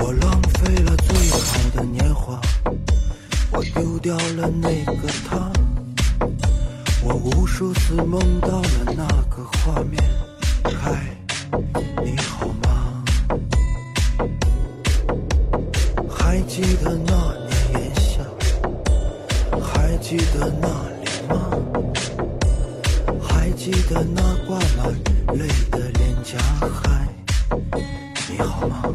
我浪费了最好的年华，我丢掉了那个他，我无数次梦到了那个画面。嗨，你好吗？还记得那年炎夏，还记得那里吗？还记得那挂满泪的脸颊？嗨，你好吗？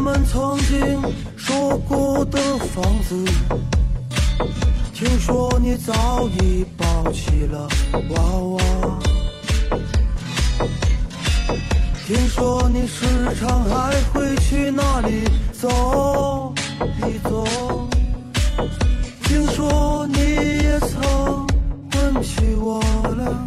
我们曾经说过的房子，听说你早已抱起了娃娃，听说你时常还会去那里走一走，听说你也曾问起我了。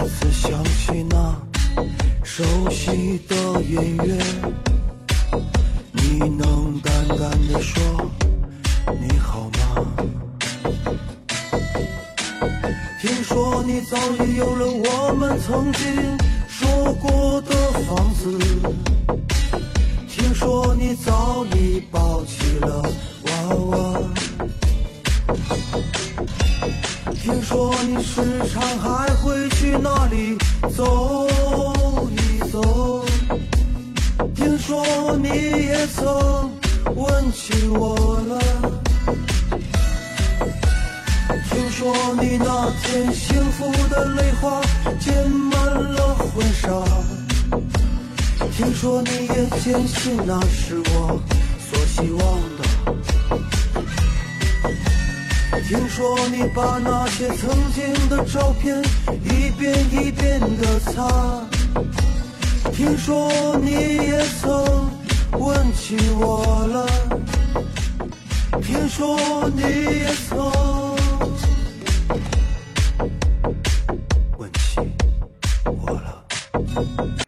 再次响起那熟悉的音乐，你能淡淡的说你好吗？听说你早已有了我们曾经说过的房子，听说你早已抱起了娃娃。听说你时常还会去那里走？一走，听说你也曾问起我了，听说你那天幸福的泪花溅满了婚纱，听说你也坚信那是我所希望的。听说你把那些曾经的照片一遍一遍的擦，听说你也曾问起我了，听说你也曾。